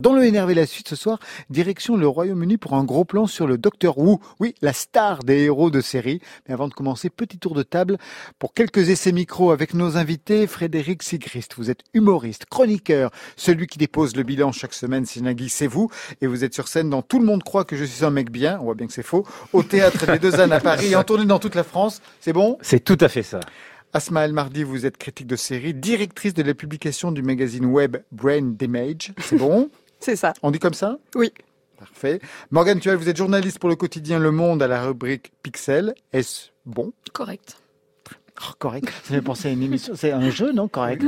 Dans le énervé la suite ce soir, direction le Royaume-Uni pour un gros plan sur le Docteur Who, oui, la star des héros de série. Mais avant de commencer, petit tour de table pour quelques essais micro avec nos invités. Frédéric Sigrist, vous êtes humoriste, chroniqueur, celui qui dépose le bilan chaque semaine, c'est Nagui, c'est vous. Et vous êtes sur scène dans Tout le monde croit que je suis un mec bien, on voit bien que c'est faux, au théâtre des Deux Ânes à Paris et en tournée dans toute la France. C'est bon? C'est tout à fait ça. Asma El Mardi, vous êtes critique de série, directrice de la publication du magazine web Brain Damage. C'est bon? C'est ça. On dit comme ça? Oui. Parfait. Morgane Tuel, vous êtes journaliste pour le quotidien Le Monde à la rubrique Pixel. Est-ce bon? Correct. Oh, Correct. Ça fait penser à une émission. C'est un jeu, non? Correct.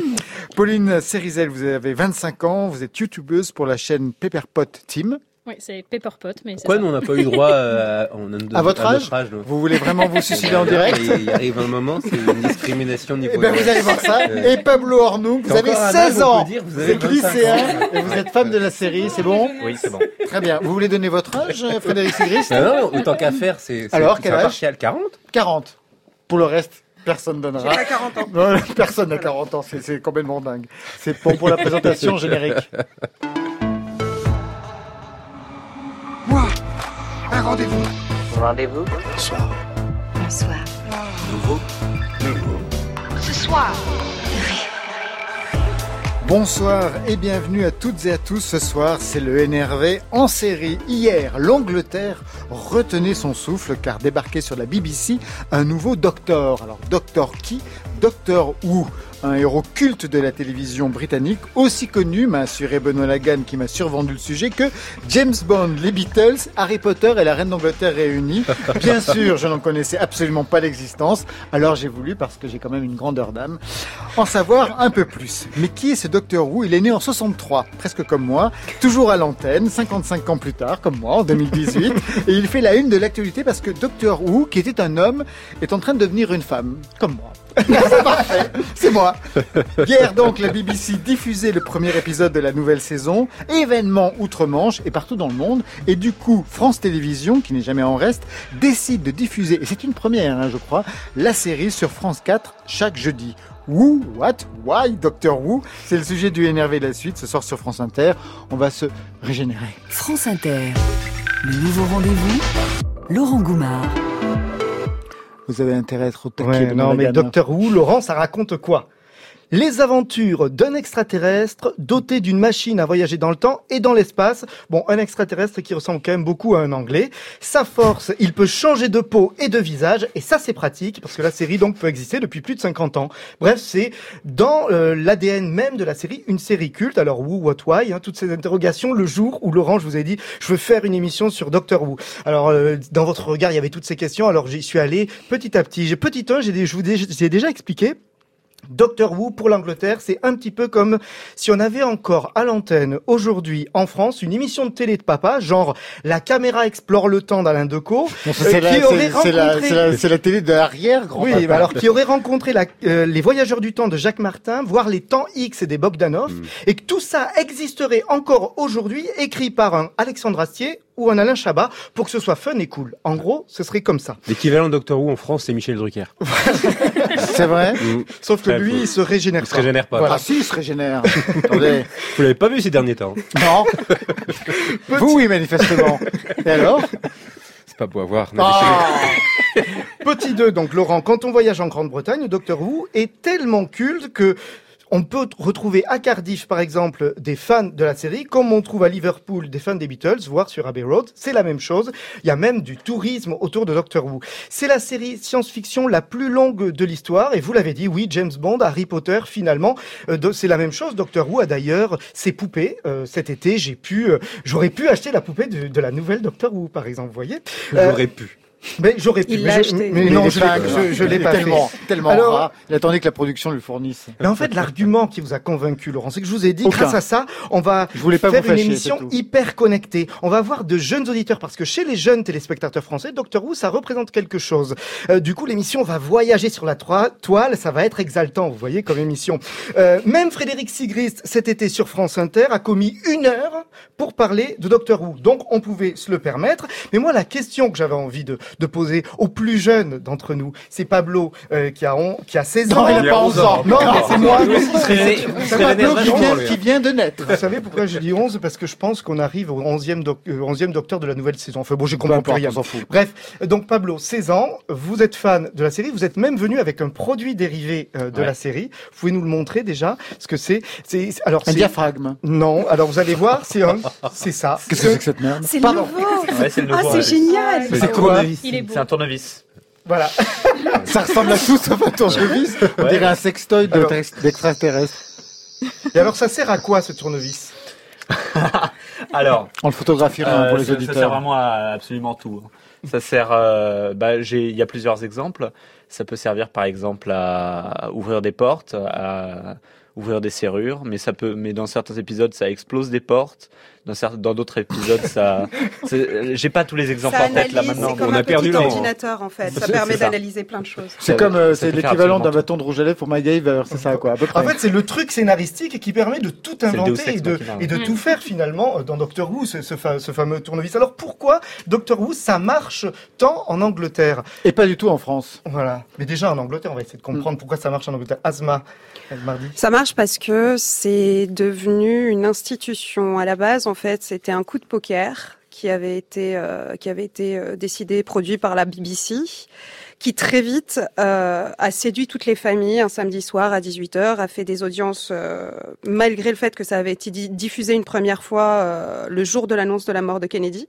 Pauline Cérizel, vous avez 25 ans. Vous êtes youtubeuse pour la chaîne Pepperpot Team. Oui, c'est Pepperpot, mais Pourquoi ça. nous on n'a pas eu droit euh, à, on a de- À votre âge nous. Vous voulez vraiment vous suicider en direct Il arrive un moment, c'est une discrimination au niveau. Eh ben, vous allez voir ça. Euh, Et Pablo Ornou, vous avez encore un 16 âge ans. dire, vous Vous êtes 25 lycéen et vous êtes fan de la série. C'est bon Oui, c'est bon. Très bien. Vous voulez donner votre âge, Frédéric Sigrist Non, non, autant qu'à faire, c'est. Alors, c'est quel âge impartial. 40 40. Pour le reste, personne donnera. J'ai pas 40 ans. Non, personne n'a 40 ans, c'est- c'est complètement dingue. C'est bon pour la présentation générique. Moi, un rendez-vous. Rendez-vous? Bonsoir. Ce soir. Bonsoir et bienvenue à toutes et à tous. Ce soir, c'est le NRV en série. Hier, l'Angleterre retenait son souffle car débarquait sur la BBC un nouveau Docteur. Alors, Docteur qui? Docteur Who un héros culte de la télévision britannique, aussi connu, m'a assuré Benoît Lagan qui m'a survendu le sujet, que James Bond, les Beatles, Harry Potter et la Reine d'Angleterre réunis. Bien sûr, je n'en connaissais absolument pas l'existence, alors j'ai voulu, parce que j'ai quand même une grandeur d'âme, en savoir un peu plus. Mais qui est ce Docteur Who? Il est né en 63, presque comme moi, toujours à l'antenne, 55 ans plus tard, comme moi, en 2018, et il fait la une de l'actualité parce que Docteur Who, qui était un homme, est en train de devenir une femme, comme moi. C'est parfait, c'est moi. Hier donc, la BBC diffusait le premier épisode de la nouvelle saison, événement outre-Manche et partout dans le monde, et du coup, France Télévisions, qui n'est jamais en reste, décide de diffuser, et c'est une première, hein, je crois, la série sur France 4 chaque jeudi. Who, what, why, Doctor Who C'est le sujet du énervé de la suite, ce soir sur France Inter. On va se régénérer. France Inter. Le nouveau rendez-vous. Laurent Goumard. Vous avez intérêt à être au taquet. Ouais, non, mais. Docteur Who, Laurent, ça raconte quoi? Les aventures d'un extraterrestre doté d'une machine à voyager dans le temps et dans l'espace. Bon, un extraterrestre qui ressemble quand même beaucoup à un anglais. Sa force, il peut changer de peau et de visage, et ça c'est pratique, parce que la série donc peut exister depuis plus de 50 ans. Bref, c'est dans euh, l'ADN même de la série, une série culte. Alors, who, what, why, hein, toutes ces interrogations, le jour où Laurent, je vous ai dit, je veux faire une émission sur Doctor Who. Alors, euh, dans votre regard, il y avait toutes ces questions, alors j'y suis allé petit à petit. J'ai petit un, j'ai déjà expliqué. Doctor Who pour l'Angleterre, c'est un petit peu comme si on avait encore à l'antenne aujourd'hui en France une émission de télé de papa, genre La caméra explore le temps d'Alain Decaux, euh, c'est la- qui aurait c'est- c'est la, rencontré- c'est la- c'est la télé de l'arrière, grand oui, bah alors qui aurait rencontré la- euh, les voyageurs du temps de Jacques Martin, voire les temps X et des Bogdanov, et que tout ça existerait encore aujourd'hui, écrit par un Alexandre Astier ou un Alain Chabat, pour que ce soit fun et cool. En gros, ce serait comme ça. L'équivalent de Doctor Who en France, c'est Michel Drucker. C'est vrai Mm. Sauf que lui, il se régénère Il se pas. régénère pas. Voilà. Ah si, il se régénère. Attendez. Vous l'avez pas vu ces derniers temps. Non. Vous, oui, manifestement. Et alors C'est pas beau à voir. Ah Petit 2, donc Laurent, quand on voyage en Grande-Bretagne, Doctor Who est tellement culte que on peut retrouver à Cardiff, par exemple, des fans de la série, comme on trouve à Liverpool des fans des Beatles, voire sur Abbey Road. C'est la même chose. Il y a même du tourisme autour de Doctor Who. C'est la série science-fiction la plus longue de l'histoire. Et vous l'avez dit, oui, James Bond, Harry Potter, finalement, euh, c'est la même chose. Doctor Who a d'ailleurs ses poupées. Euh, cet été, j'ai pu, euh, j'aurais pu acheter la poupée de, de la nouvelle Doctor Who, par exemple, vous voyez. Euh, J'aurais pu. Mais j'aurais pu. Il mais je-. Mais Mais non, je l'ai pas- je, je l'ai il est pas fait. tellement, tellement Alors-. Il attendait que la production lui fournisse. Mais en fait, l'argument qui vous a convaincu, Laurent, c'est que je vous ai dit, Aucun. grâce à ça, on va Je voulais pas faire vous fâcher, une émission hyper connectée. On va avoir de jeunes auditeurs, parce que chez les jeunes téléspectateurs français, Doctor Who, ça représente quelque chose. Euh, du coup, l'émission va voyager sur la toile, ça va être exaltant, vous voyez, comme émission. Euh, même Frédéric Sigrist, cet été sur France Inter, a commis une heure pour parler de Doctor Who. Donc, on pouvait se le permettre. Mais moi, la question que j'avais envie de, de poser au plus jeune d'entre nous. C'est Pablo euh, qui a on, qui a 16 ans. Non, il Il a a pas 11 11 ans. Non, mais c'est moi. C'est- c'est Pablo l'énerve qui vient, lui. qui vient de naître. Vous savez pourquoi je dis 11 Parce que je pense qu'on arrive au 11e, doc- euh, 11e docteur de la nouvelle saison. Enfin bon, j'ai compris plus rien. fout. Bref, donc Pablo, 16 ans, vous êtes fan de la série, vous êtes même venu avec un produit dérivé euh, de Ouais. la série. Vous pouvez nous le montrer déjà Ce que c'est C'est alors Un c'est- diaphragme. Non, alors vous allez voir, c'est un, c'est ça. Qu'est-ce que c'est que cette merde? C'est nouveau Ouais, c'est Ah, nouveau. c'est ouais. génial C'est quoi? Il est beau. C'est un tournevis. Voilà. Ça ressemble à tout sauf un tournevis. On Ouais. dirait un sextoy d'extraterrestre. Et alors ça sert à quoi ce tournevis? Alors, On le photographiera hein, euh, pour les ça, ça sert auditeurs. vraiment à absolument tout. hein. Ça sert, euh, bah, j'ai, il y a plusieurs exemples. Ça peut servir par exemple à ouvrir des portes, à ouvrir des serrures, mais ça peut, mais dans certains épisodes ça explose des portes. Dans certains, dans d'autres épisodes ça, c'est- j'ai pas tous les exemples Ça en tête là maintenant. c'est comme on a un perdu petit Laurent. ordinateur en fait. Ça permet d'analyser plein de choses. C'est comme euh, c'est l'équivalent d'un bâton de rouge à lèvres pour MacGyver, c'est ça quoi, à peu près. En fait, c'est le truc scénaristique qui permet de tout inventer et de, Machina. et de Mm. tout faire finalement euh, dans Doctor Who, ce, ce fa- ce fameux tournevis. Alors pourquoi Doctor Who, ça marche tant en Angleterre? Et pas du tout en France. Voilà. Mais déjà en Angleterre, on va essayer de comprendre pourquoi ça marche en Angleterre. Asma, elle m'a dit. Ça marche parce que c'est devenu une institution. À la base, en fait, c'était un coup de poker qui avait été euh, qui avait été euh, décidé, produit par la BBC, qui très vite euh, a séduit toutes les familles un samedi soir à 18h, a fait des audiences euh, malgré le fait que ça avait été di- diffusé une première fois le jour de l'annonce de la mort de Kennedy.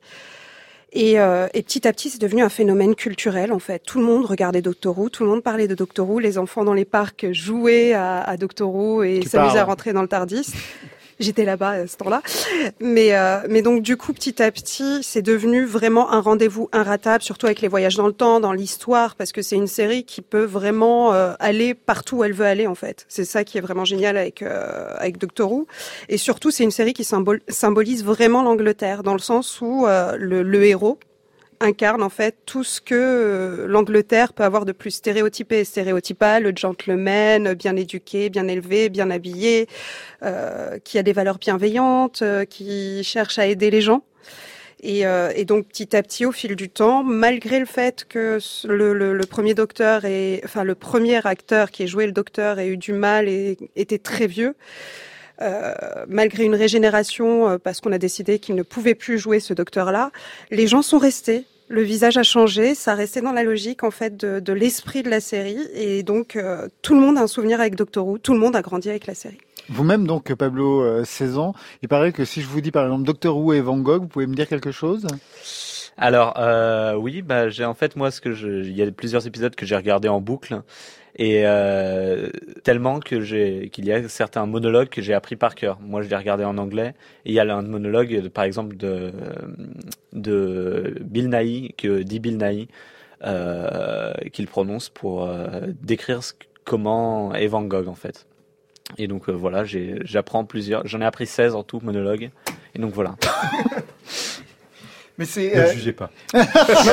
Et, et petit à petit, c'est devenu un phénomène culturel en fait. Tout le monde regardait Doctor Who, tout le monde parlait de Doctor Who. Les enfants dans les parcs jouaient à, à Doctor Who et s'amusaient à rentrer dans le Tardis. J'étais là-bas à ce temps-là. Mais, euh, mais donc du coup, petit à petit, c'est devenu vraiment un rendez-vous inratable, surtout avec les voyages dans le temps, dans l'histoire, parce que c'est une série qui peut vraiment euh, aller partout où elle veut aller en fait. C'est ça qui est vraiment génial avec euh, avec Doctor Who. Et surtout, c'est une série qui symbolise vraiment l'Angleterre, dans le sens où euh, le, le héros incarne en fait tout ce que euh, l'Angleterre peut avoir de plus stéréotypé stéréotypal, le gentleman, bien éduqué, bien élevé, bien habillé, euh, qui a des valeurs bienveillantes, euh, qui cherche à aider les gens. Et, euh, et donc petit à petit, au fil du temps, malgré le fait que le, le- le premier docteur et enfin le premier acteur qui ait joué le docteur ait eu du mal et était très vieux, malgré une régénération, euh, parce qu'on a décidé qu'il ne pouvait plus jouer ce docteur-là, les gens sont restés. Le visage a changé, ça restait dans la logique en fait de, de l'esprit de la série, et donc euh, tout le monde a un souvenir avec Doctor Who, tout le monde a grandi avec la série. Vous-même donc Pablo, euh, 16 ans, il paraît que si je vous dis par exemple Doctor Who et Van Gogh, vous pouvez me dire quelque chose? Alors euh, oui, bah j'ai en fait moi ce que je, il y a plusieurs épisodes que j'ai regardé en boucle et euh, tellement que j'ai qu'il y a certains monologues que j'ai appris par cœur. Moi je les regardais en anglais et il y a un monologue par exemple de de Bill Nighy que dit Bill Nighy euh, qu'il prononce pour euh, décrire comment est Van Gogh en fait. Et donc voilà, j'apprends plusieurs, j'en ai appris 16 en tout monologue. Et donc voilà. Mais c'est. Ne euh, jugez pas. non,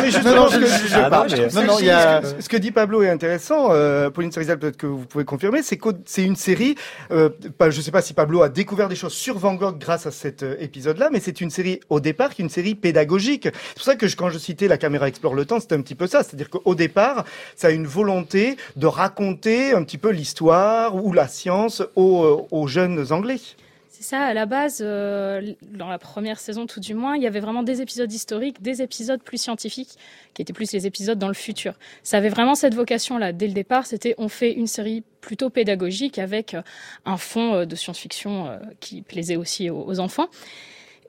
mais justement, Non, non, ce je que- ne juge Ah, pas. non, Non, non, il y a-. Ce que- Ce que dit Pablo est intéressant. Euh, Pauline Cerizal, peut-être que vous pouvez confirmer, c'est que c'est une série. Euh, pas- je ne sais pas si Pablo a découvert des choses sur Van Gogh grâce à cet euh, épisode-là, mais c'est une série au départ qui est une série pédagogique. C'est pour ça que je- quand je citais la caméra explore le temps, c'était un petit peu ça. C'est-à-dire qu'au départ, ça a une volonté de raconter un petit peu l'histoire ou la science aux, euh, aux jeunes Anglais. C'est ça, à la base, euh, dans la première saison tout du moins, il y avait vraiment des épisodes historiques, des épisodes plus scientifiques, qui étaient plus les épisodes dans le futur. Ça avait vraiment cette vocation-là. Dès le départ, c'était on fait une série plutôt pédagogique avec un fond euh, de science-fiction euh, qui plaisait aussi aux enfants.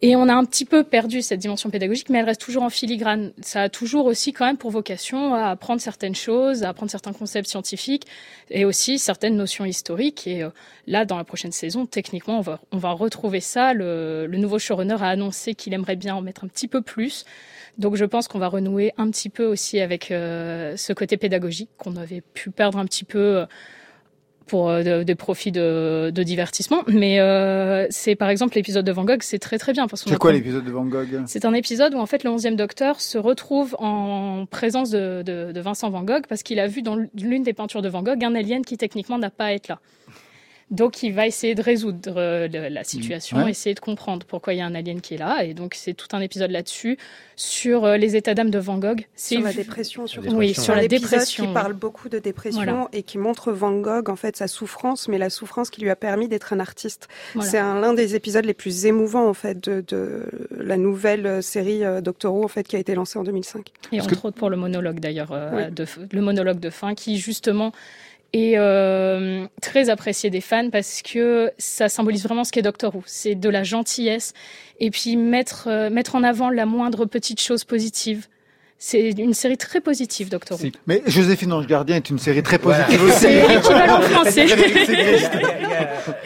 Et on a un petit peu perdu cette dimension pédagogique, mais elle reste toujours en filigrane. Ça a toujours aussi quand même pour vocation à apprendre certaines choses, à apprendre certains concepts scientifiques et aussi certaines notions historiques. Et euh, là, dans la prochaine saison, techniquement, on va, on va retrouver ça. Le, le nouveau showrunner a annoncé qu'il aimerait bien en mettre un petit peu plus. Donc je pense qu'on va renouer un petit peu aussi avec euh, ce côté pédagogique qu'on avait pu perdre un petit peu euh, pour euh, de- des profits de, de divertissement. Mais euh, c'est par exemple l'épisode de Van Gogh, c'est très très bien. C'est quoi l'épisode de Van Gogh? C'est un épisode où en fait le 11e docteur se retrouve en présence de, de, de Vincent Van Gogh parce qu'il a vu dans l'une des peintures de Van Gogh un alien qui techniquement n'a pas à être là. Donc il va essayer de résoudre euh, la situation, Ouais. essayer de comprendre pourquoi il y a un alien qui est là. Et donc c'est tout un épisode là-dessus sur euh, les états d'âme de Van Gogh. Sur la dépression, surtout. Oui, dépression. sur un la épisode dépression. qui parle beaucoup de dépression Voilà. et qui montre Van Gogh en fait sa souffrance, mais la souffrance qui lui a permis d'être un artiste. Voilà. C'est un- l'un des épisodes les plus émouvants en fait de, de la nouvelle euh, série euh, Doctor Who en fait qui a été lancée en 2005. Et Parce entre autres pour le monologue d'ailleurs, euh, Oui. le monologue de fin qui justement est euh, très apprécié des fans parce que ça symbolise vraiment ce qu'est Doctor Who. C'est de la gentillesse et puis mettre, euh, mettre en avant la moindre petite chose positive. C'est une série très positive, Doctor Who. Mais Joséphine Ange Gardien est une série très Voilà. positive aussi. C'est équivalent français.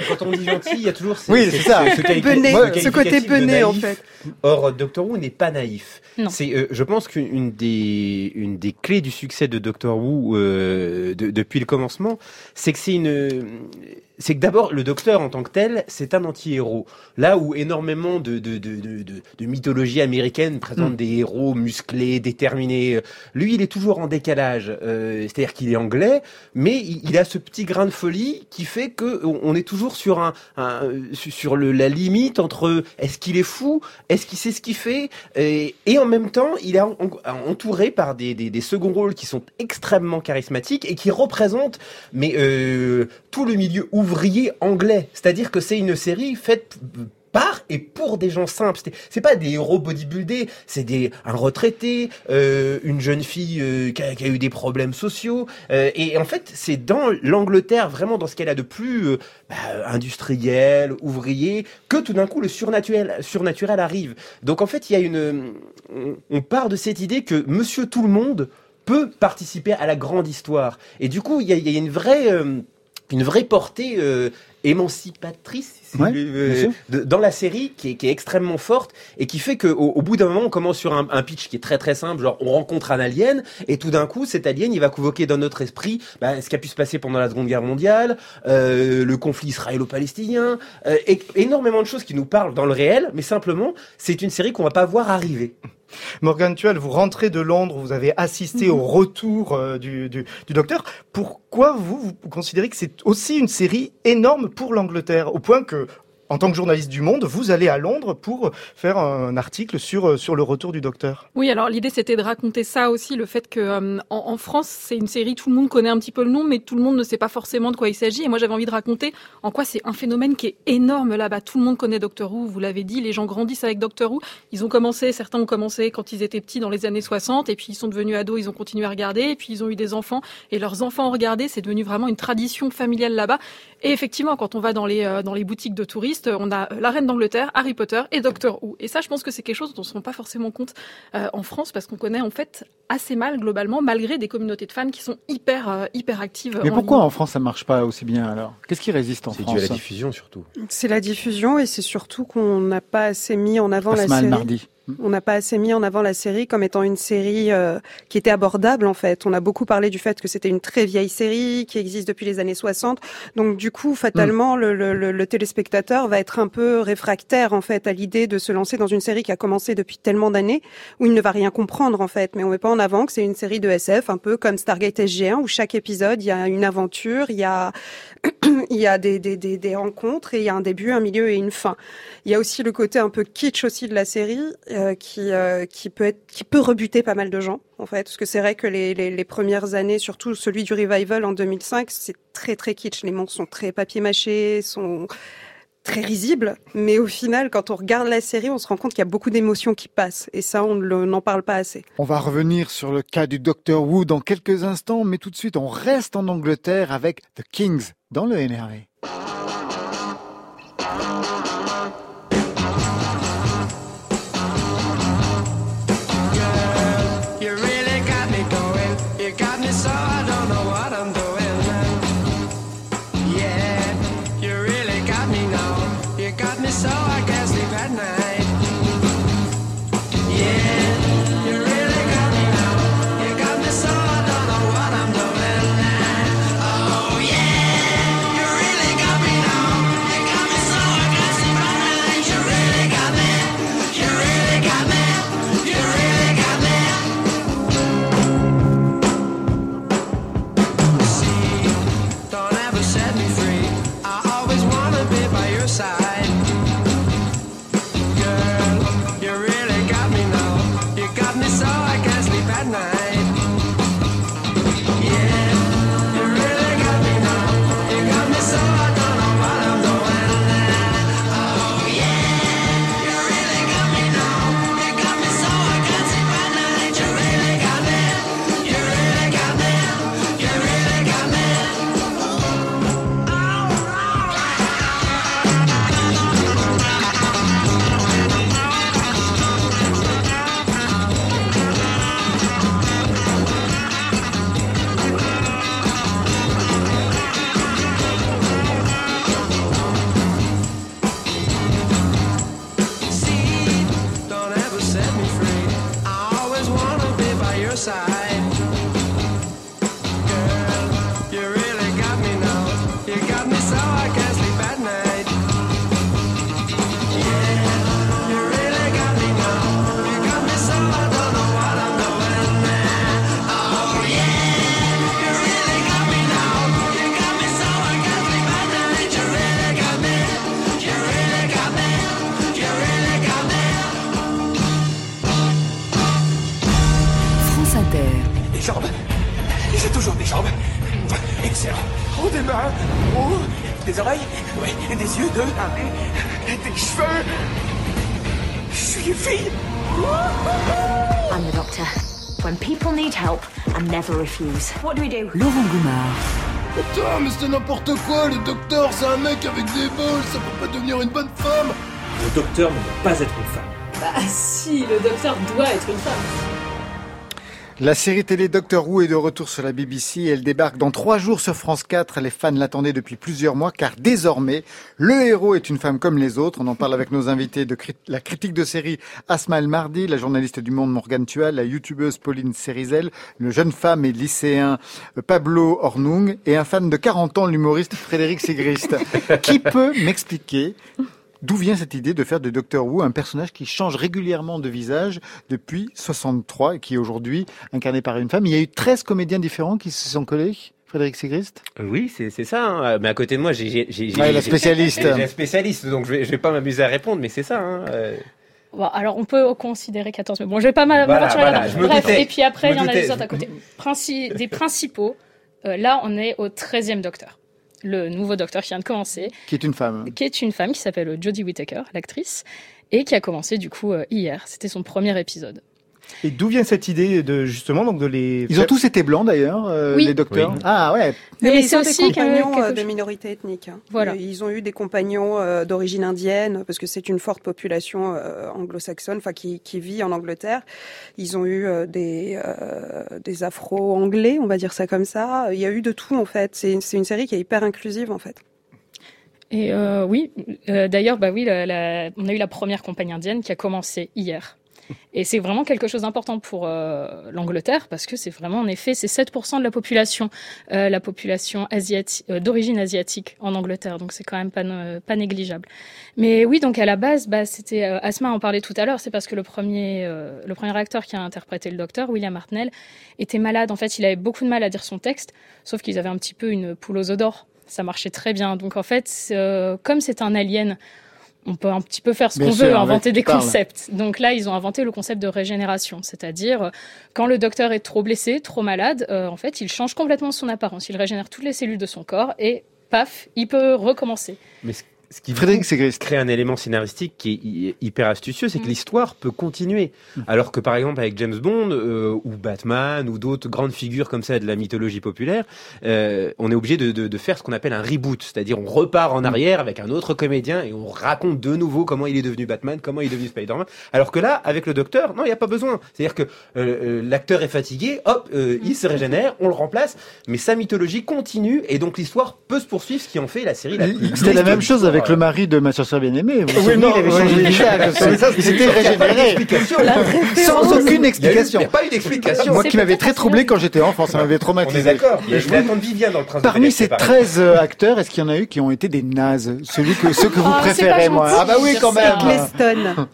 Quand on dit gentil, il y a toujours ce, Oui, c'est ça. quali- Benet, ce côté bené en fait. Or, Doctor Who n'est pas naïf. Non. C'est, euh, je pense qu'une des, une des clés du succès de Doctor Who euh, de- depuis le commencement, c'est que c'est une, c'est que d'abord le Docteur en tant que tel, c'est un anti-héros. Là où énormément de, de, de, de, mythologie américaine présentent Mm. des héros musclés, déterminés. Lui, il est toujours en décalage. Euh, c'est-à-dire qu'il est anglais, mais il, il a ce petit grain de folie qui fait que on est toujours sur un, un- sur le, la limite entre est-ce qu'il est fou, est-ce qu'il sait ce qu'il fait, et, et en même temps, il est en- en- entouré par des, des, des seconds rôles qui sont extrêmement charismatiques et qui représentent mais euh, tout le milieu ouvrier anglais. C'est-à-dire que c'est une série faite par et pour des gens simples. C'est- pas des héros bodybuildés, c'est des un retraité, euh, une jeune fille euh, qui, a, eu des problèmes sociaux. euh, et en fait, c'est dans l'Angleterre, vraiment dans ce qu'elle a de plus bah, industriel, ouvrier, que tout d'un coup le surnaturel, arrive. Donc en fait, il y a une, on, part de cette idée que Monsieur Tout le Monde peut participer à la grande histoire. Et du coup, il y a, une vraie, une vraie portée euh, émancipatrice Ouais, de- dans la série qui est, qui est extrêmement forte et qui fait qu'au au bout d'un moment, on commence sur un, un pitch qui est très très simple, genre on rencontre un alien et tout d'un coup, cet alien, il va convoquer dans notre esprit bah, ce qui a pu se passer pendant la Seconde Guerre mondiale, euh, le conflit israélo-palestinien, euh, et, énormément de choses qui nous parlent dans le réel, mais simplement, c'est une série qu'on va pas voir arriver. Morgan Tuel, vous rentrez de Londres, vous avez assisté Mhm. au retour euh, du, du, du docteur. Pourquoi vous, vous considérez que c'est aussi une série énorme pour l'Angleterre, au point que, en tant que journaliste du Monde, vous allez à Londres pour faire un article sur, euh, sur le retour du docteur Oui, alors l'idée c'était de raconter ça aussi, le fait que euh, en, France c'est une série tout le monde connaît un petit peu le nom, mais tout le monde ne sait pas forcément de quoi il s'agit. Et moi j'avais envie de raconter en quoi c'est un phénomène qui est énorme là-bas. Tout le monde connaît Doctor Who, vous l'avez dit, les gens grandissent avec Doctor Who. Ils ont commencé, certains ont commencé quand ils étaient petits dans les années 60, et puis ils sont devenus ados, ils ont continué à regarder, et puis ils ont eu des enfants, et leurs enfants ont regardé. C'est devenu vraiment une tradition familiale là-bas. Et effectivement, quand on va dans les euh, dans les boutiques de touristes, on a euh, la Reine d'Angleterre, Harry Potter et Doctor Who. Et ça, je pense que c'est quelque chose dont on se rend pas forcément compte euh, en France parce qu'on connaît en fait assez mal globalement, malgré des communautés de fans qui sont hyper euh, hyper actives. Mais en pourquoi ligne. en France ça marche pas aussi bien alors? Qu'est-ce qui résiste en C'est France dû à la diffusion surtout. C'est la diffusion et c'est surtout qu'on n'a pas assez mis en avant la Passe série. mardi. On n'a pas assez mis en avant la série comme étant une série euh, qui était abordable en fait. On a beaucoup parlé du fait que c'était une très vieille série qui existe depuis les années 60. Donc du coup, fatalement, le, le, le- téléspectateur va être un peu réfractaire en fait à l'idée de se lancer dans une série qui a commencé depuis tellement d'années où il ne va rien comprendre en fait. Mais on met pas en avant que c'est une série de SF un peu comme Stargate SG1 où chaque épisode il y a une aventure, il y a il y a des, des, des, des rencontres et il y a un début, un milieu et une fin. Il y a aussi le côté un peu kitsch aussi de la série euh, qui euh, qui peut être qui peut rebuter pas mal de gens en fait. Parce que c'est vrai que les, premières années surtout celui du revival en 2005 c'est très très kitsch. Les monstres sont très papier mâché sont très risibles. Mais au final quand on regarde la série on se rend compte qu'il y a beaucoup d'émotions qui passent. Et ça on n'en parle pas assez. On va revenir sur le cas du Docteur Who dans quelques instants, mais tout de suite on reste en Angleterre avec The Kings dans le NRV. What do we do? Laurent Goumard. Putain, mais c'est n'importe quoi, le docteur, c'est un mec avec des balles, ça peut pas devenir une bonne femme Le docteur ne doit pas être une femme. Bah si, le docteur doit être une femme. La série télé Doctor Who est de retour sur la BBC. Elle débarque dans trois jours sur France 4. Les fans l'attendaient depuis plusieurs mois car désormais, le héros est une femme comme les autres. On en parle avec nos invités de crit- la critique de série Asma El Mardi, la journaliste du Monde Morgane Tual, la youtubeuse Pauline Cerizel, le jeune femme et lycéen euh, Pablo Ornung et un fan de 40 ans, l'humoriste Frédéric Sigrist. Qui peut m'expliquer D'où vient cette idée de faire de Doctor Who un personnage qui change régulièrement de visage depuis 63 et qui est aujourd'hui incarné par une femme? Il y a eu 13 comédiens différents qui se sont collés Frédéric Sigrist? Oui, c'est ça. hein. Mais à côté de moi, j'ai j'ai- j'ai- Ouais, j'ai- la spécialiste. J'ai j'ai un spécialiste, donc je vais, je vais pas m'amuser à répondre, mais c'est ça. Hein. euh. Bon, alors on peut considérer 14, mais bon, je vais pas m'a- Voilà, m'aventurer voilà, là-dedans. me Bref, doutais. et puis après, il y en a les doutais. autres à côté. Princi- des principaux, euh, là, on est au 13e docteur. Le nouveau docteur qui vient de commencer, Qui est une femme. qui est une femme qui s'appelle Jodie Whittaker, l'actrice, et qui a commencé du coup euh, hier. C'était son premier épisode. Et d'où vient cette idée de justement donc de les Ils ont tous été blancs d'ailleurs, euh, Oui. les docteurs. Oui. Ah ouais. Mais, Mais c'est ils ont aussi des que- compagnons quelque euh, de minorité ethnique. hein. Voilà. Ils ont eu des compagnons euh, d'origine indienne parce que c'est une forte population euh, anglo-saxonne, enfin qui, qui vit en Angleterre. Ils ont eu euh, des euh, des Afro-anglais, on va dire ça comme ça. Il y a eu de tout en fait. C'est c'est une série qui est hyper inclusive en fait. Et euh, oui, euh, d'ailleurs, bah oui, la- la- on a eu la première compagnie indienne qui a commencé hier. Et c'est vraiment quelque chose d'important pour euh, l'Angleterre parce que c'est vraiment, en effet, c'est 7% de la population, euh, la population euh, d'origine asiatique en Angleterre. Donc c'est quand même pas, négligeable. Mais oui, donc à la base, bah, c'était Asma en parlait tout à l'heure. C'est parce que le premier, le premier acteur qui a interprété le docteur, William Hartnell, était malade. En fait, il avait beaucoup de mal à dire son texte, sauf qu'ils avaient un petit peu une poule aux d'or. Ça marchait très bien. Donc en fait, comme c'est un alien, on peut un petit peu faire ce qu'on veut, inventer des concepts. Donc là, ils ont inventé le concept de régénération, c'est-à-dire euh, quand le docteur est trop blessé, trop malade, euh, en fait, il change complètement son apparence. Il régénère toutes les cellules de son corps et paf, il peut recommencer. Mais ce, ce qui Frédéric Sigrist. crée un élément scénaristique qui est hy- hyper astucieux, c'est que Mm. l'histoire peut continuer. Alors que par exemple avec James Bond euh, ou Batman ou d'autres grandes figures comme ça de la mythologie populaire, euh, on est obligé de, de, de faire ce qu'on appelle un reboot, c'est-à-dire on repart en arrière avec un autre comédien et on raconte de nouveau comment il est devenu Batman, comment il est devenu Spider-Man. Alors que là, avec le Docteur, non, il n'y a pas besoin. C'est-à-dire que euh, euh, l'acteur est fatigué, hop, euh, il se régénère, on le remplace, mais sa mythologie continue et donc l'histoire peut se poursuivre, ce qui en fait la série la plus C'était la même chose avec l'histoire. le mari de ma soeur bien-aimée. Vous Oui, non, il avait changé de visage. Il s'était régénéré. Sans aucune explication. Il n'y a pas eu d'explication. Moi qui m'avait peut-être très troublé quand j'étais enfant, ça m'avait traumatisé. d'accord. Viviane dans le Prince Parmi ces c'est pareil. 13 euh, acteurs, est-ce qu'il y en a eu qui ont été des nazes? Celui que, ceux que vous Ah, préférez, moi. gentil Ah bah oui, quand même. Eccleston.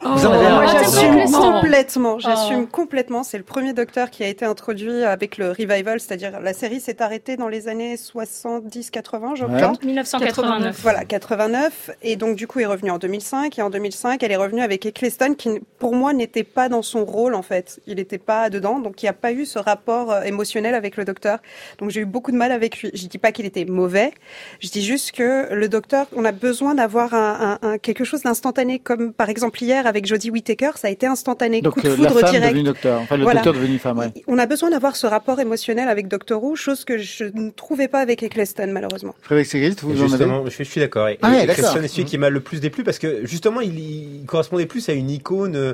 Vous en Oh, avez un Moi, Ah, j'assume complètement. J'assume Oh. complètement. C'est le premier docteur qui a été introduit avec le revival, c'est-à-dire la série s'est arrêtée dans les années 70-80, je Ouais. crois. 1989. Voilà, 89. Et donc, du coup, est revenu en 2005. Et en 2005, elle est revenue avec Eccleston, qui, pour moi, n'était pas dans son rôle, en fait. Il n'était pas dedans. Donc, il n'y a pas eu ce rapport euh, émotionnel avec le docteur. Donc, j'ai eu beaucoup de mal avec lui. Je dis pas qu'il était mauvais. Je dis juste que le docteur, on a besoin d'avoir un, un- un- quelque chose d'instantané. Comme, par exemple, hier, avec Jodie Whittaker, ça a été instantané. Donc Coup de euh, la foudre femme direct. devenue docteur. Enfin, le Voilà. docteur devenu femme, ouais. On a besoin d'avoir ce rapport émotionnel avec Doctor Who, chose que je ne trouvais pas avec Eccleston, malheureusement. Frédéric Sigrist, vous en avez Justement, je, suis- je suis d'accord. Et, Ah ouais, est celui qui m'a le plus déplu parce que justement, il, il correspondait plus à une icône euh,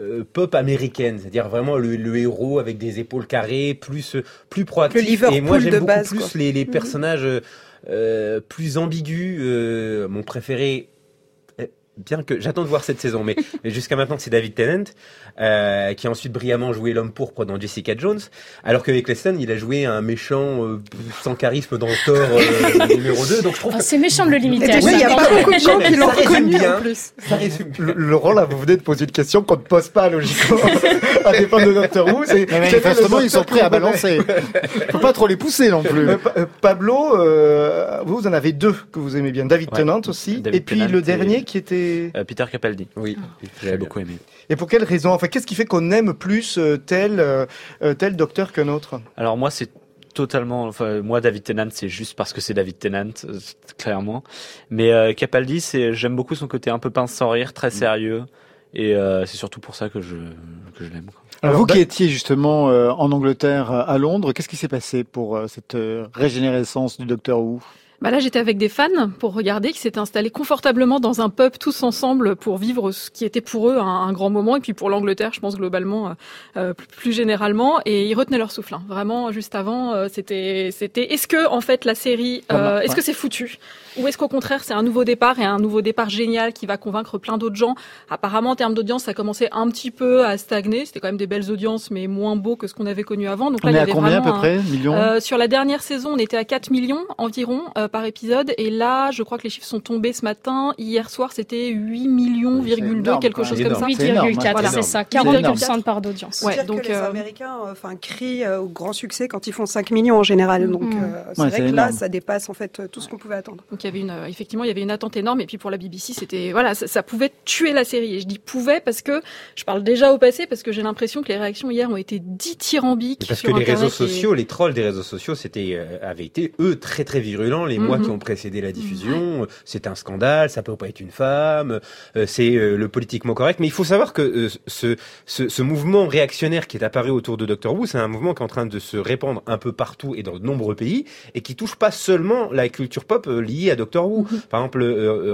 euh, pop américaine, c'est-à-dire vraiment le, le héros avec des épaules carrées, plus plus proactif. Et moi, j'aime beaucoup base, plus quoi. les, les Mhm. personnages euh, plus ambigus. euh, mon préféré. Bien que j'attends de voir cette saison, mais, mais jusqu'à maintenant c'est David Tennant euh, qui a ensuite brillamment joué l'homme pourpre dans Jessica Jones, alors qu'avec Leston il a joué un méchant euh, sans charisme dans Thor euh, numéro 2, donc je trouve Oh, que c'est méchant de le limiter il y a pas beaucoup de gens qui l'ont Ça résume reconnu bien. en plus. Laurent, là, vous venez de poser une question qu'on ne pose pas logiquement à des fans de Doctor Who. manifestement, ils sont prêts à que balancer. Faut pas trop les pousser non plus. Euh, Pa- Pablo, euh, vous en avez deux que vous aimez bien. David Ouais. Tennant aussi. David et puis Tennant le et- dernier qui était... Euh, Peter Capaldi. Oui, J'avais beaucoup aimé. Et pour quelle raison Enfin, qu'est-ce qui fait qu'on aime plus euh, tel, euh, tel docteur qu'un autre? Alors moi c'est totalement enfin moi David Tennant c'est juste parce que c'est David Tennant clairement. Mais euh, Capaldi c'est j'aime beaucoup son côté un peu pince sans rire très sérieux. Et euh, c'est surtout pour ça que je que je l'aime. Alors, vous bah- qui étiez justement euh, en Angleterre, à Londres, qu'est-ce qui s'est passé pour euh, cette euh, régénérescence du Docteur Who Bah là, j'étais avec des fans pour regarder, qui s'étaient installés confortablement dans un pub tous ensemble pour vivre ce qui était pour eux un, un grand moment, et puis pour l'Angleterre, je pense globalement, euh, euh, plus- généralement, et ils retenaient leur souffle. hein. Vraiment, juste avant, euh, c'était, c'était, est-ce que en fait la série, euh, est-ce que c'est foutu, ou est-ce qu'au contraire c'est un nouveau départ et un nouveau départ génial qui va convaincre plein d'autres gens? Apparemment, en termes d'audience, ça commençait un petit peu à stagner. C'était quand même des belles audiences, mais moins beau que ce qu'on avait connu avant. Donc On là, il est y à avait combien à peu près? Millions euh, sur la dernière saison, on était à 4 millions environ euh, par épisode. Et là, je crois que les chiffres sont tombés ce matin. Hier soir, c'était 8 millions, énorme, quelque chose comme ça. énorme. C'est énorme, 8,4, ouais, c'est ça. énorme. 40% de part d'audience. Ouais, donc, que les euh, Américains euh, enfin, crient euh, au grand succès quand ils font 5 millions en général. Donc Mm. euh, c'est Ouais, vrai que là, ça dépasse en fait tout ce qu'on pouvait attendre. Donc il y avait une, effectivement, il y avait une attente énorme. Et puis pour la BBC, c'était voilà, ça, ça pouvait tuer la série. Et je dis pouvait parce que je parle déjà au passé parce que j'ai l'impression que les réactions hier ont été dithyrambiques. Parce sur que les Internet réseaux et- sociaux, les trolls des réseaux sociaux, c'était euh, avaient été eux très très virulents les mois Mhm. qui ont précédé la diffusion. C'est un scandale, ça peut pas être une femme, euh, c'est euh, le politiquement correct. Mais il faut savoir que euh, ce, ce ce mouvement réactionnaire qui est apparu autour de Doctor Who, c'est un mouvement qui est en train de se répandre un peu partout et dans de nombreux pays et qui touche pas seulement la culture pop liée à Doctor Who. Par exemple,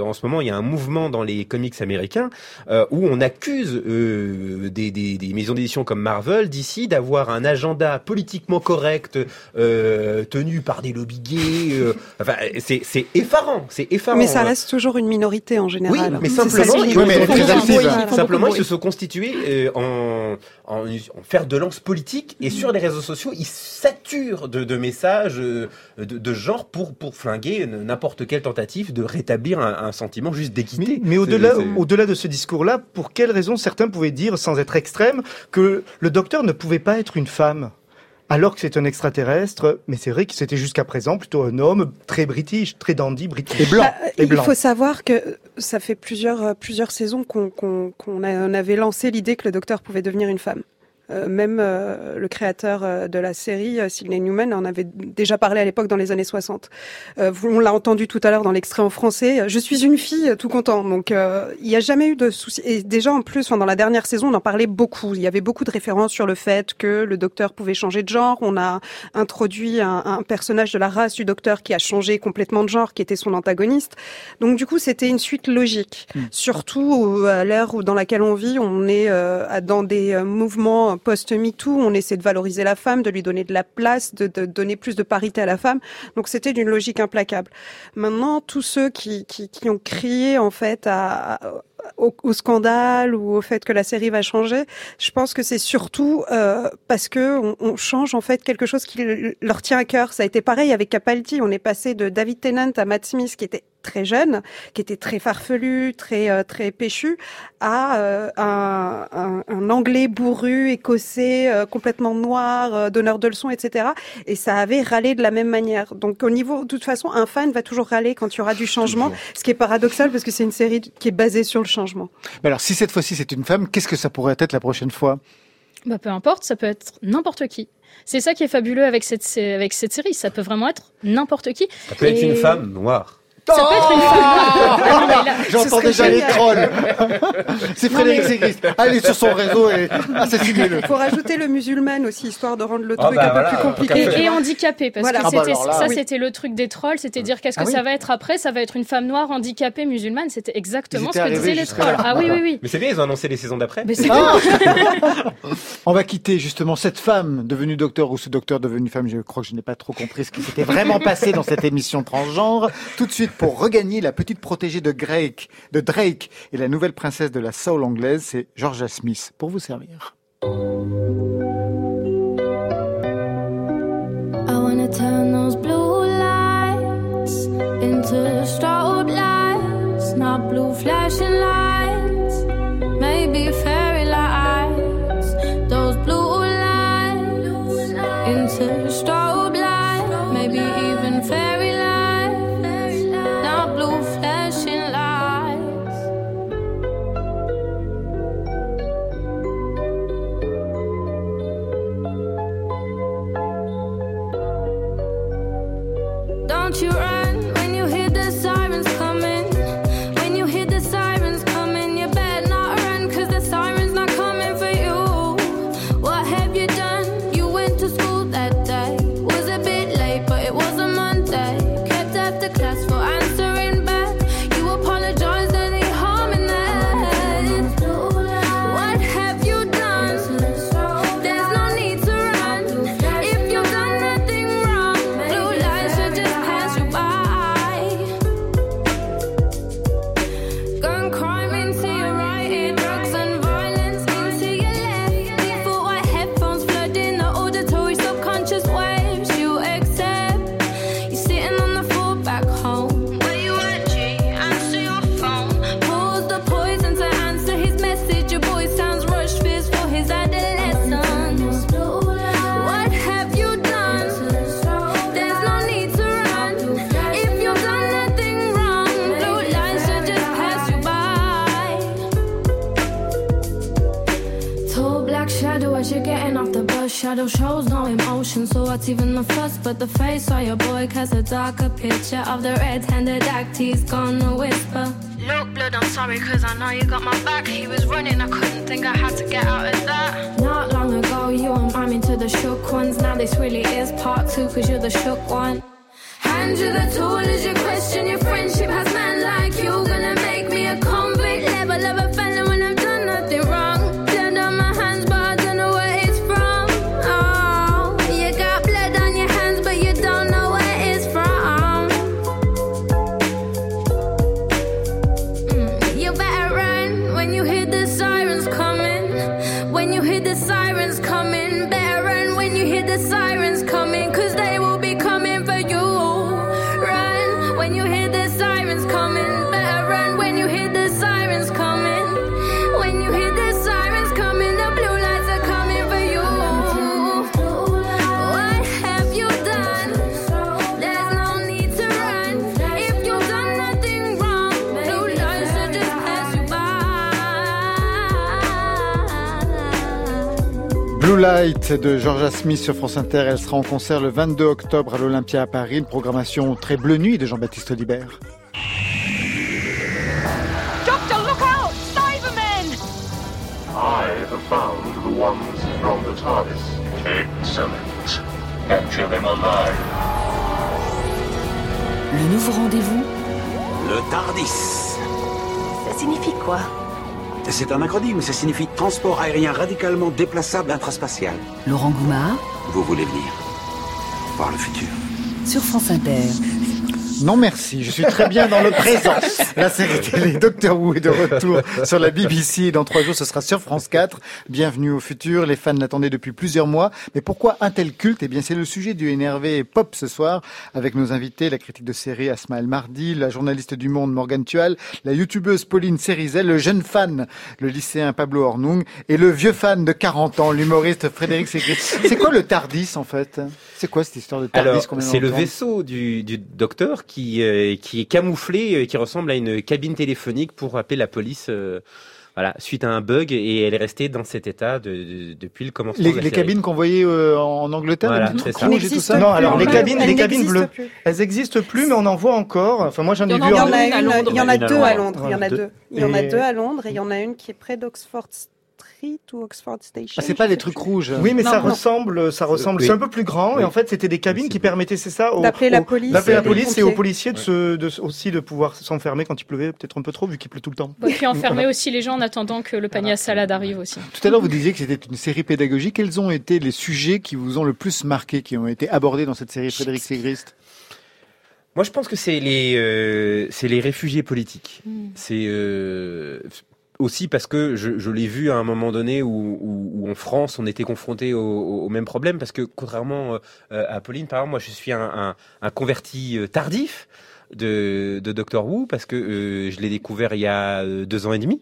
en ce moment, il y a un mouvement dans les comics américains euh, où on accuse euh, des, des, des maisons d'édition comme Marvel d'ici d'avoir un agenda politiquement correct euh, tenu par des lobbies gays. euh, enfin, c'est c'est effarant, c'est effarant. Mais ça reste toujours une minorité en général. Oui, mais ça simplement, ils, Oui, mais simplement, ils se sont constitués euh, en, en, en faire de lance politique et sur les réseaux sociaux, ils saturent de, de messages euh, de, de genre pour pour flinguer n'importe quelle tentative de rétablir un, un sentiment juste d'équité. Mais, mais au-delà, c'est- au-delà de ce discours-là, pour quelle raison certains pouvaient dire, sans être extrêmes, que le docteur ne pouvait pas être une femme? Alors que c'est un extraterrestre, mais c'est vrai que c'était jusqu'à présent plutôt un homme très british, très dandy british. Et blanc. Bah, Et il blanc. faut savoir que ça fait plusieurs, euh, plusieurs saisons qu'on qu'on qu'on a- on avait lancé l'idée que le docteur pouvait devenir une femme. Euh, même euh, le créateur euh, de la série, Sidney Newman, en avait déjà parlé à l'époque dans les années 60. Euh, vous- on l'a entendu tout à l'heure dans l'extrait en français. Je suis une fille, tout content. Donc euh, il n'y a jamais eu de souci. Et déjà en plus, enfin, dans la dernière saison, on en parlait beaucoup. Il y avait beaucoup de références sur le fait que le docteur pouvait changer de genre. On a introduit un, un personnage de la race du docteur qui a changé complètement de genre, qui était son antagoniste. Donc du coup, c'était une suite logique. Surtout euh, à l'ère dans laquelle on vit, on est euh, dans des mouvements post-MeToo, on essaie de valoriser la femme, de lui donner de la place, de, de donner plus de parité à la femme. Donc c'était d'une logique implacable. Maintenant, tous ceux qui, qui, qui ont crié en fait au, au scandale ou au fait que la série va changer, je pense que c'est surtout euh, parce que on, on change en fait quelque chose qui le- leur tient à cœur. Ça a été pareil avec Capaldi. On est passé de David Tennant à Matt Smith qui était très jeune, qui était très farfelu, très euh, très péchu, à euh, un, un, un anglais bourru, écossais, euh, complètement noir, euh, donneur de leçons, etc. Et ça avait râlé de la même manière. Donc au niveau, de toute façon, un fan va toujours râler quand il y aura du changement, ce qui est paradoxal parce que c'est une série qui est basée sur le changement. Mais alors, si cette fois-ci c'est une femme, qu'est-ce que ça pourrait être la prochaine fois? Bah, peu importe, ça peut être n'importe qui. C'est ça qui est fabuleux avec cette, avec cette série. Ça peut vraiment être n'importe qui. Ça peut être une femme noire. Ça peut être une femme. Ah J'entends déjà les trolls. c'est Frédéric Ségrist. Allez sur son réseau et assassinez-le. Il faut rajouter le musulman aussi, histoire de rendre le Ah truc bah un peu plus compliqué. Et, et handicapé, parce Voilà. que Ah bah là, ça, oui. c'était le truc des trolls, c'était dire qu'est-ce que Ah oui. ça va être après Ça va être une femme noire handicapée musulmane. C'était exactement ce que disaient les trolls. Ah oui, oui, oui. Mais c'est bien, ils ont annoncé les saisons d'après. Mais c'est On va quitter justement cette femme devenue docteur ou ce docteur devenu femme. Je crois que je n'ai pas trop compris ce qui s'était vraiment passé dans cette émission transgenre. Tout de suite, pour regagner la petite protégée de Drake, de Drake et la nouvelle princesse de la soul anglaise, c'est Georgia Smith pour vous servir. I wanna turn those blue lights into strobe lights, not blue flashing lights, maybe fairy lights. Those blue lights into strobe lights, maybe even fairy lights, Tall black shadow as you're getting off the bus. Shadow shows no emotion, so what's even the fuss? But the face of your boy casts a darker picture of the red-handed act. He's gonna whisper. Look, blood, I'm sorry, cause I know you got my back. He was running, I couldn't think I had to get out of that. Not long ago, you were miming to the shook ones. Now this really is part two, cause you're the shook one. Hand you the tool as you question your friendship. Has man Light de Georgia Smith sur France Inter. Elle sera en concert le 22 octobre à l'Olympia à Paris. Une programmation très bleu nuit de Jean-Baptiste Audibert. Doctor, look out! Cybermen! I have found the ones from the TARDIS. Excellent. Capture them alive. Le nouveau rendez-vous? Le TARDIS. Ça signifie quoi? C'est un acronyme, ça signifie transport aérien radicalement déplaçable intraspatial. Laurent Goumard Vous voulez venir voir le futur sur France Inter. Non merci, je suis très bien dans le présent. La série télé Doctor Who est de retour sur la BBC dans trois jours ce sera sur France 4. Bienvenue au futur, les fans l'attendaient depuis plusieurs mois. Mais pourquoi un tel culte? Eh bien c'est le sujet du NRV Pop ce soir avec nos invités, la critique de série Asma El Mardi, la journaliste du Monde Morgane Tual, la youtubeuse Pauline Cerizel, le jeune fan, le lycéen Pablo Hornung et le vieux fan de 40 ans, l'humoriste Frédéric Segris. C'est quoi le Tardis en fait? C'est quoi cette histoire de Tardis c'est le vaisseau du, du docteur qui, euh, qui est camouflé, euh, qui ressemble à une cabine téléphonique pour appeler la police. euh, voilà, suite à un bug et elle est restée dans cet état de, de- depuis le commencement Les, de la les série. cabines qu'on voyait euh, en Angleterre, Voilà, c'est ça. rouges et tout ça. Non, alors les Elles cabines, les n'existent cabines bleues, plus. elles n'existent plus, mais on en voit encore. Enfin, moi j'en ai Il y en vu. Il y en a deux à Londres. Il y en a deux. Il y en a Et- deux à Londres et il y en a une qui est près d'Oxford Street ou Oxford Station. Ah, c'est pas les trucs rouges. Oui, mais Non, ça non. ressemble, ça ressemble. Oui. C'est un peu plus grand Oui. et en fait, c'était des cabines qui permettaient, c'est ça, aux- D'appeler la police d'appeler la police et aux policiers de se, de, aussi de pouvoir s'enfermer quand il pleuvait, peut-être un peu trop vu qu'il pleut tout le temps. Et puis enfermer aussi les gens en attendant que le panier à salade arrive aussi. Tout à l'heure, vous disiez que c'était une série pédagogique. Quels ont été les sujets qui vous ont le plus marqué, qui ont été abordés dans cette série Frédéric Ségrist? Moi, je pense que c'est les, euh, c'est les réfugiés politiques. Mm. C'est euh, aussi parce que je, je l'ai vu à un moment donné où, où, où en France, on était confronté au, au, même problème. Parce que contrairement euh, à Pauline, par exemple, moi, je suis un, un, un converti euh, tardif de, de Doctor Who parce que euh, je l'ai découvert il y a euh, deux ans et demi.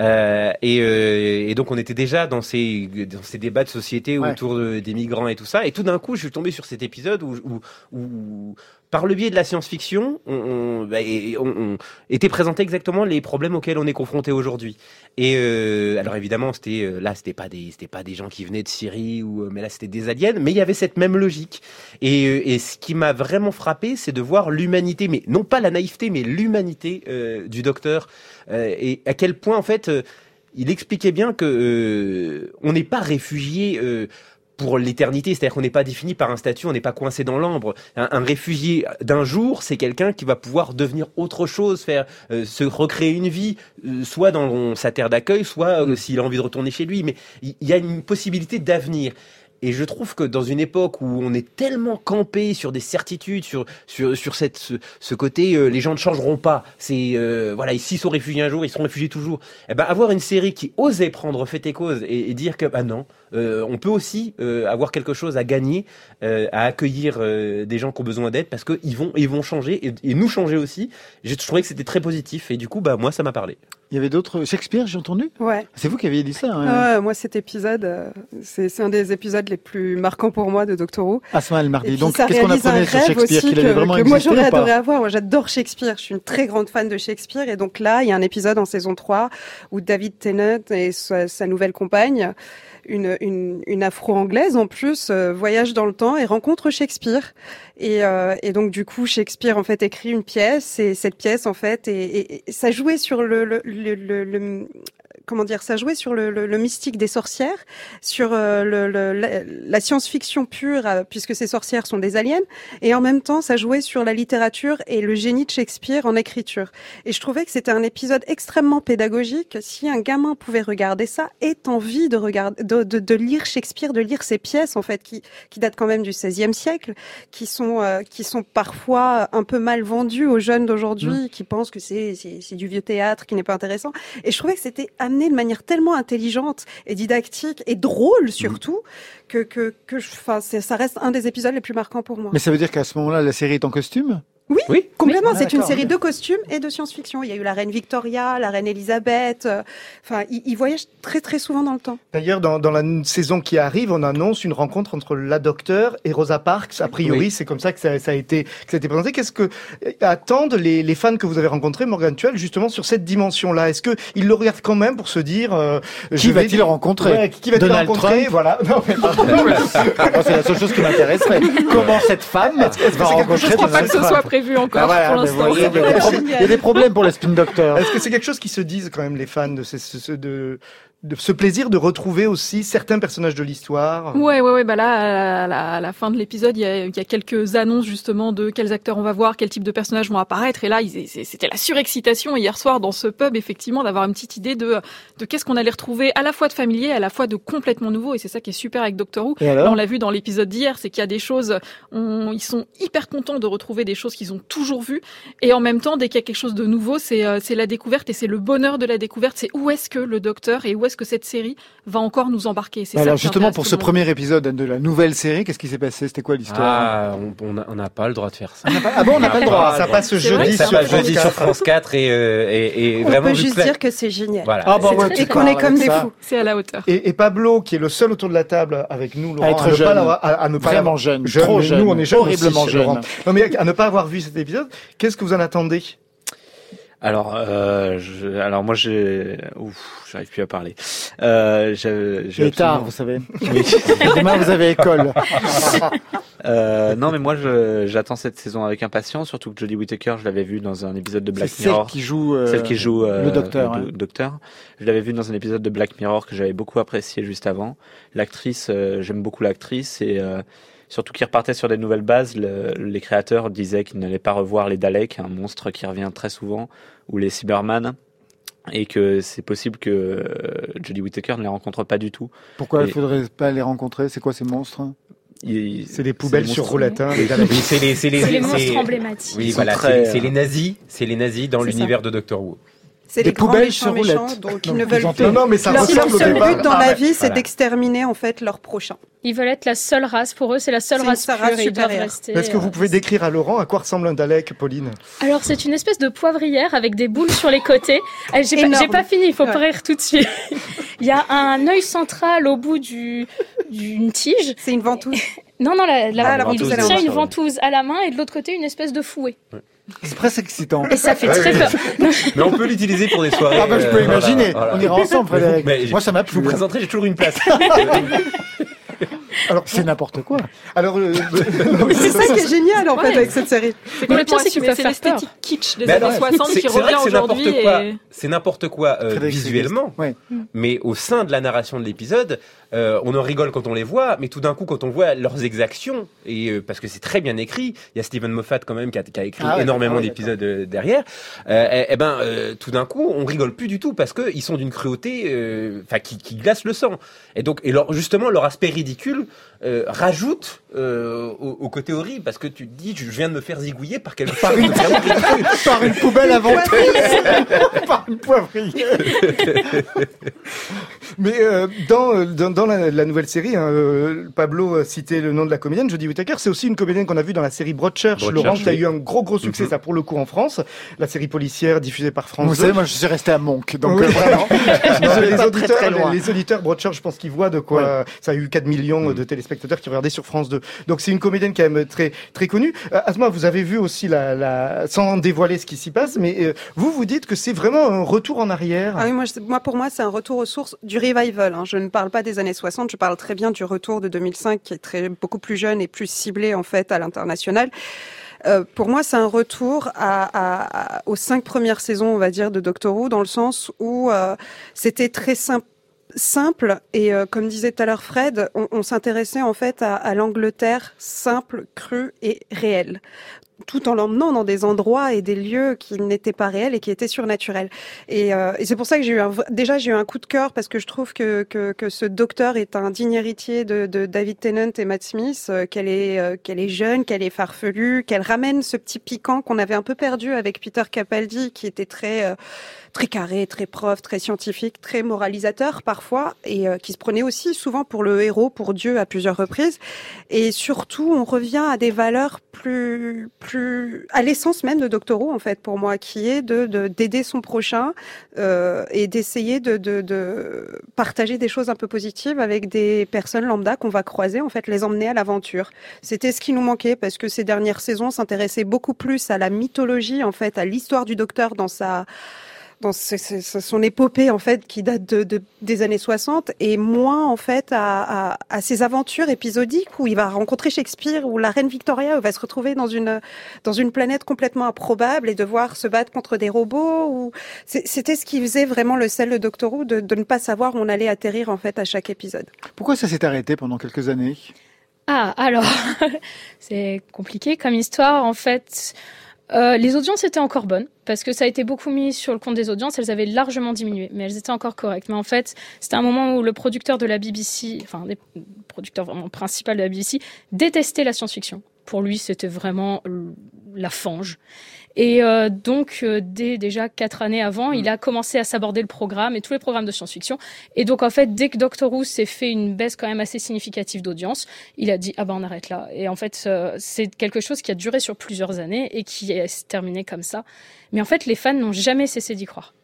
Euh, et, euh, et donc on était déjà dans ces dans ces débats de société Ouais. autour de- des migrants et tout ça. Et tout d'un coup, je suis tombé sur cet épisode où, où, où par le biais de la science-fiction, on, on, bah, on, on était présenté exactement les problèmes auxquels on est confronté aujourd'hui. Et euh, alors évidemment, c'était euh, là, c'était pas des c'était pas des gens qui venaient de Syrie ou euh, mais là c'était des aliens, mais il y avait cette même logique. Et, euh, et ce qui m'a vraiment frappé, c'est de voir l'humanité, mais non pas la naïveté, mais l'humanité euh, du docteur euh, et à quel point en fait il expliquait bien que euh, on n'est pas réfugié euh, pour l'éternité, c'est-à-dire qu'on n'est pas défini par un statut, on n'est pas coincé dans l'ambre. Un, un réfugié d'un jour, c'est quelqu'un qui va pouvoir devenir autre chose, faire euh, se recréer une vie, euh, soit dans sa terre d'accueil, soit euh, s'il a envie de retourner chez lui. Mais il y a une possibilité d'avenir. Et je trouve que dans une époque où on est tellement campé sur des certitudes, sur sur sur cette ce, ce côté, euh, les gens ne changeront pas. C'est euh, voilà, s'ils sont réfugiés un jour, ils seront réfugiés toujours. Eh ben avoir une série qui osait prendre fait et cause et, et dire que bah non, euh, on peut aussi euh, avoir quelque chose à gagner, euh, à accueillir euh, des gens qui ont besoin d'aide parce que ils vont ils vont changer et, et nous changer aussi. Je trouvais que c'était très positif et du coup bah moi ça m'a parlé. Il y avait d'autres. Shakespeare, j'ai entendu? Ouais. C'est vous qui aviez dit ça. hein Ah, moi, cet épisode, euh, c'est c'est un des épisodes les plus marquants pour moi de Doctor Who. El Et Mardi. puis, Donc, ça qu'est-ce qu'on réalise un apprenait sur rêve Shakespeare aussi Qu'il avait que, vraiment que moi j'aurais adoré avoir. Moi, j'adore Shakespeare. Je suis une très grande fan de Shakespeare. Et donc là, il y a un épisode en saison 3 où David Tennant et sa, sa nouvelle compagne, une, une, une afro-anglaise en plus, euh, voyagent dans le temps et rencontrent Shakespeare. Et, euh, et donc du coup, Shakespeare en fait écrit une pièce et cette pièce en fait, et, et- ça jouait sur le, le, le- le- comment dire, ça jouait sur le, le, le mystique des sorcières, sur euh, le, la, la science-fiction pure, euh, puisque ces sorcières sont des aliens, et en même temps, ça jouait sur la littérature et le génie de Shakespeare en écriture. Et je trouvais que c'était un épisode extrêmement pédagogique. Si un gamin pouvait regarder ça, ait envie de regarder, de, de, de lire Shakespeare, de lire ses pièces en fait, qui, qui datent quand même du XVIe siècle, qui sont, euh, qui sont parfois un peu mal vendues aux jeunes d'aujourd'hui, qui pensent que c'est du vieux théâtre, qui n'est pas intéressant. Et je trouvais que c'était amené de manière tellement intelligente et didactique et drôle surtout que que que je- ça reste un des épisodes les plus marquants pour moi. Mais ça veut dire qu'à ce moment-là, la série est en costume? Oui, Oui. complètement. C'est une série de costumes et de science-fiction. Il y a eu la reine Victoria, la reine Elisabeth. euh, Enfin, ils, ils voyagent très très souvent dans le temps. D'ailleurs, dans, dans la saison qui arrive, on annonce une rencontre entre la Docteur et Rosa Parks. A priori, Oui. c'est comme ça que ça, ça a été que ça a été présenté. Qu'est-ce que euh, attendent les, les fans que vous avez rencontrés, Morgan Tuel, justement sur cette dimension-là? Est-ce que ils le regardent quand même pour se dire euh, Qui je vais- va-t-il rencontrer? Ouais, Qui va-t-il Donald rencontrer? Trump? Voilà. C'est la seule chose qui m'intéresserait. Comment cette femme va rencontrer Je crois pas Donald que ce Trump? Encore Ah, voilà, pour l'instant. il y a des pro- il y a des problèmes pour le spin doctor. Est-ce que c'est quelque chose qui se disent quand même les fans de, ces- ce, ce- de, de ce plaisir de retrouver aussi certains personnages de l'histoire Ouais, ouais, ouais. Bah là, à la, à la fin de l'épisode, il y a, il y a quelques annonces justement de quels acteurs on va voir, quel type de personnages vont apparaître. Et là, c'était la surexcitation hier soir dans ce pub, effectivement, d'avoir une petite idée de de qu'est-ce qu'on allait retrouver, à la fois de familier, à la fois de complètement nouveau. Et c'est ça qui est super avec Doctor Who. Là, on l'a vu dans l'épisode d'hier, c'est qu'il y a des choses, on- ils sont hyper contents de retrouver des choses qu'ils ont toujours vues. Et en même temps, dès qu'il y a quelque chose de nouveau, c'est euh, c'est la découverte et c'est le bonheur de la découverte. C'est où est-ce que le Docteur et où est-ce que cette série va encore nous embarquer? Ça Alors justement, pour ce monde. premier épisode de la nouvelle série, qu'est-ce qui s'est passé? C'était quoi l'histoire? Ah, on on on n'a pas le droit de faire ça. Ah bon, on n'a pas le droit. Ça passe jeudi sur passe France jeudi 4. sur France 4 et, euh, et, et On vraiment peut vu juste dire que c'est génial. Voilà. Ah bah ouais, Et qu'on est comme des ça. fous. C'est à la hauteur. Et, et Pablo, qui est le seul autour de la table avec nous, Laurent, À être ne jeune. pas à, à ne pas Vraiment jeune, trop mais jeune, Nous, on est jeunes horriblement jeune. Non, mais à ne pas avoir vu cet épisode, qu'est-ce que vous en attendez? Alors, euh, je, alors moi, j'ai, ouf, j'arrive plus à parler. Euh, j'ai, j'ai Il est tard, vous savez. Oui. Demain, vous avez école. Euh, non, mais moi, je, j'attends cette saison avec impatience, surtout que Jodie Whittaker, je l'avais vue dans un épisode de C'est Black celle Mirror. qui joue, euh, Celle qui joue euh, le docteur. le hein. docteur. Je l'avais vue dans un épisode de Black Mirror que j'avais beaucoup apprécié juste avant. L'actrice, euh, j'aime beaucoup l'actrice et euh, surtout qu'il repartait sur des nouvelles bases. Le- les créateurs disaient qu'ils n'allaient pas revoir les Daleks, un monstre qui revient très souvent, ou les Cybermen. Et que c'est possible que euh, Jodie Whittaker ne les rencontre pas du tout. Pourquoi il Et- faudrait pas les rencontrer? C'est quoi ces monstres? C'est des poubelles sur monstres. roulette. Hein, Oui, c'est les, monstres emblématiques. Oui, voilà, c'est euh, les nazis, c'est les nazis dans l'univers de Doctor Who. C'est Des les grands poubelles méchants méchants, donc ils Non, ne veulent plus. Non, mais ça leur ressemble leur au seul but dans Ah, la vie, c'est Voilà. d'exterminer en fait leur prochain. Ils veulent être la seule race. Pour eux, c'est la seule race seule pure. race et Ils doivent supérieure. rester. Est-ce que vous euh, pouvez décrire à Laurent à quoi ressemble un Dalek, Pauline? Alors, c'est une espèce de poivrière avec des boules sur les côtés. Ah, J'ai pas, Énorme. j'ai pas fini, il faut Ouais. pas rire tout de suite. Il y a un œil central au bout du, d'une tige. C'est une ventouse. Non, non, la, la, Ah, la il ventouse, en tient une ventouse. à la main et de l'autre côté une espèce de fouet. C'est presque excitant. Et ça fait Ouais, très oui. peur. Mais on peut l'utiliser pour des soirées. Ah bah je peux euh, imaginer. voilà. On ira ensemble, Frédéric. Moi ça m'a Je vous présenterai, j'ai toujours une place. Alors, C'est n'importe quoi. alors euh, C'est ça qui est génial en fait avec cette série. C'est Mais le pire, complètement c'est peuvent c'est l'esthétique kitsch des années alors, 60 c'est- qui revient que c'est n'importe aujourd'hui. quoi. Et... C'est n'importe quoi euh, Frédéric visuellement, Ouais. mais au sein de la narration de l'épisode, euh, on en rigole quand on les voit, mais tout d'un coup, quand on voit leurs exactions, et euh, parce que c'est très bien écrit, il y a Stephen Moffat quand même qui a, qui a écrit Ah ouais, énormément d'épisodes euh, derrière, eh, eh ben, euh, tout d'un coup, on rigole plus du tout parce que ils sont d'une cruauté, euh, enfin, qui, qui glace le sang. Et donc, et leur, justement, leur aspect ridicule euh, rajoute euh, au, au côté horrible parce que tu te dis, je viens de me faire zigouiller par quelque chose ridicule. Par une poubelle avant Par une poivrière. Mais euh, dans, dans, dans la, la nouvelle série, hein, euh, Pablo a cité le nom de la comédienne, Jodie Whittaker, c'est aussi une comédienne qu'on a vue dans la série Broadchurch, Broadchurch, Laurent, qui a eu un gros gros succès, Mhm. ça pour le coup en France, la série policière diffusée par France Vous 2. savez, moi je suis resté à Monk, donc Oui. euh, vraiment. Non, les, auditeurs, très, très les, les auditeurs Broadchurch, je pense qu'ils voient de quoi Ouais. ça a eu 4 millions Mm. de téléspectateurs qui regardaient sur France 2. Donc c'est une comédienne quand même très très connue. Euh, Asma, vous avez vu aussi la, la sans dévoiler ce qui s'y passe, mais euh, vous vous dites que c'est vraiment un retour en arrière. Ah oui, moi, pour moi c'est un retour aux sources du revival. hein. Je ne parle pas des années 60, je parle très bien du retour de 2005 qui est très beaucoup plus jeune et plus ciblé en fait à l'international. Euh, pour moi, c'est un retour à, aux cinq premières saisons, on va dire, de Doctor Who, dans le sens où euh, c'était très simple simple et euh, comme disait tout à l'heure Fred, on, on s'intéressait en fait à, à l'Angleterre simple, crue et réelle tout en l'emmenant dans des endroits et des lieux qui n'étaient pas réels et qui étaient surnaturels. Et, euh, et c'est pour ça que j'ai eu un, déjà j'ai eu un coup de cœur parce que je trouve que, que, que ce docteur est un digne héritier de, de David Tennant et Matt Smith, euh, qu'elle est euh, qu'elle est jeune, qu'elle est farfelue, qu'elle ramène ce petit piquant qu'on avait un peu perdu avec Peter Capaldi qui était très euh, très carré, très prof, très scientifique, très moralisateur parfois et euh, qui se prenait aussi souvent pour le héros, pour Dieu à plusieurs reprises. Et surtout, on revient à des valeurs plus, plus, à l'essence même de Doctor Who, en fait, pour moi, qui est de- d'aider son prochain, euh, et d'essayer de, de, de partager des choses un peu positives avec des personnes lambda qu'on va croiser, en fait, les emmener à l'aventure. C'était ce qui nous manquait parce que ces dernières saisons s'intéressaient beaucoup plus à la mythologie, en fait, à l'histoire du docteur dans sa, dans ce- ce- ce- son épopée en fait qui date de, de- des années 60 et moins en fait à, à, à ses aventures épisodiques où il va rencontrer Shakespeare ou la reine Victoria où il va se retrouver dans une dans une planète complètement improbable et devoir se battre contre des robots ou c'était ce qui faisait vraiment le sel de Doctor Who de, de ne pas savoir où on allait atterrir en fait à chaque épisode. Pourquoi ça s'est arrêté pendant quelques années? Ah, alors, c'est compliqué comme histoire. En fait, euh, les audiences étaient encore bonnes parce que ça a été beaucoup mis sur le compte des audiences. Elles avaient largement diminué, mais elles étaient encore correctes. Mais en fait, c'était un moment où le producteur de la BBC, enfin, le producteur principal de la BBC, détestait la science-fiction. Pour lui, c'était vraiment la fange. Et euh, donc, euh, dès déjà quatre années avant, il a commencé à s'aborder le programme et tous les programmes de science-fiction. Et donc, en fait, dès que Doctor Who s'est fait une baisse quand même assez significative d'audience, il a dit ah ben on arrête là. Et en fait, euh, c'est quelque chose qui a duré sur plusieurs années et qui est terminé comme ça. Mais en fait, les fans n'ont jamais cessé d'y croire.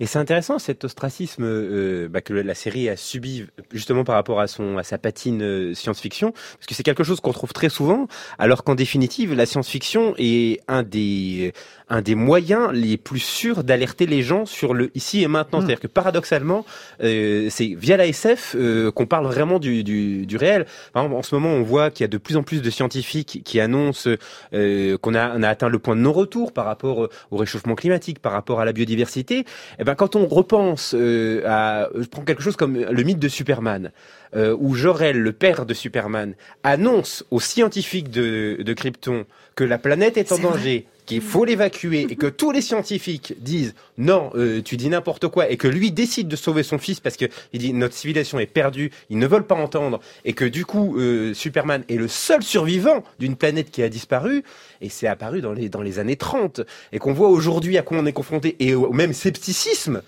Et c'est intéressant cet ostracisme euh, bah, que la série a subi justement par rapport à son à sa patine euh, science-fiction, parce que c'est quelque chose qu'on trouve très souvent, alors qu'en définitive la science-fiction est un des un des moyens les plus sûrs d'alerter les gens sur le ici et maintenant. Mm. C'est-à-dire que paradoxalement, euh, c'est via la SF euh, qu'on parle vraiment du, du, du réel. Par exemple, en ce moment, on voit qu'il y a de plus en plus de scientifiques qui annoncent euh, qu'on a, on a atteint le point de non-retour par rapport au réchauffement climatique, par rapport à la biodiversité. Eh ben, quand on repense euh, à, je prends quelque chose comme le mythe de Superman, euh, où Jor-El, le père de Superman, annonce aux scientifiques de, de Krypton que la planète est en danger, qu'il faut l'évacuer, et que tous les scientifiques disent non, euh, tu dis n'importe quoi, et que lui décide de sauver son fils parce que il dit notre civilisation est perdue, ils ne veulent pas entendre, et que du coup euh, Superman est le seul survivant d'une planète qui a disparu, et c'est apparu dans les dans les années 30, et qu'on voit aujourd'hui à quoi on est confronté, et au même scepticisme.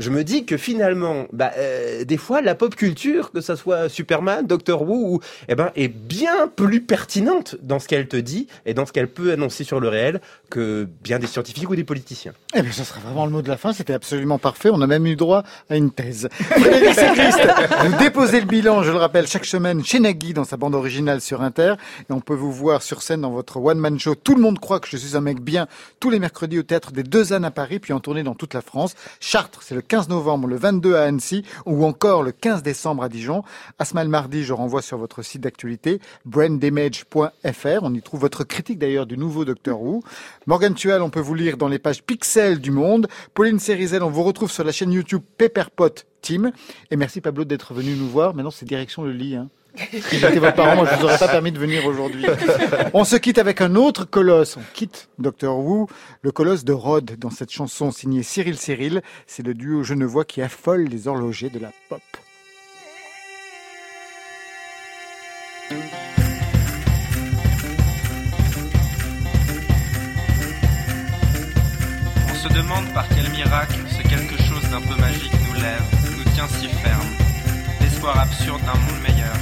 Je me dis que finalement, bah, euh, des fois, la pop culture, que ça soit Superman, Doctor Who, ou, eh ben, est bien plus pertinente dans ce qu'elle te dit et dans ce qu'elle peut annoncer sur le réel que bien des scientifiques ou des politiciens. Eh bien, ce sera vraiment le mot de la fin. C'était absolument parfait. On a même eu droit à une thèse. Frédéric Séchrist, vous déposez le bilan, je le rappelle, chaque semaine chez Nagui dans sa bande originale sur Inter. Et on peut vous voir sur scène dans votre one-man show. Tout le monde croit que je suis un mec bien tous les mercredis au théâtre des Deux Ânes à Paris, puis en tournée dans toute la France. Chartres, c'est le 15 novembre, le 22 à Annecy, ou encore le 15 décembre à Dijon. Asma le mardi, je renvoie sur votre site d'actualité, braindamage.fr. On y trouve votre critique d'ailleurs du nouveau Docteur Who. Morgan Tual, on peut vous lire dans les pages Pixel du Monde. Pauline Cérizel, on vous retrouve sur la chaîne YouTube Pepperpot Team. Et merci Pablo d'être venu nous voir. Maintenant, c'est direction le lit. Hein. Si j'étais votre parent, moi, je vous aurais pas permis de venir aujourd'hui. On se quitte avec un autre colosse. On quitte Doctor Who, le colosse de Rhodes, dans cette chanson signée Cyril Cyril. C'est le duo genevois qui affole les horlogers de la pop. Demande par quel miracle ce quelque chose d'un peu magique nous lève, nous tient si ferme. L'espoir absurde d'un monde meilleur.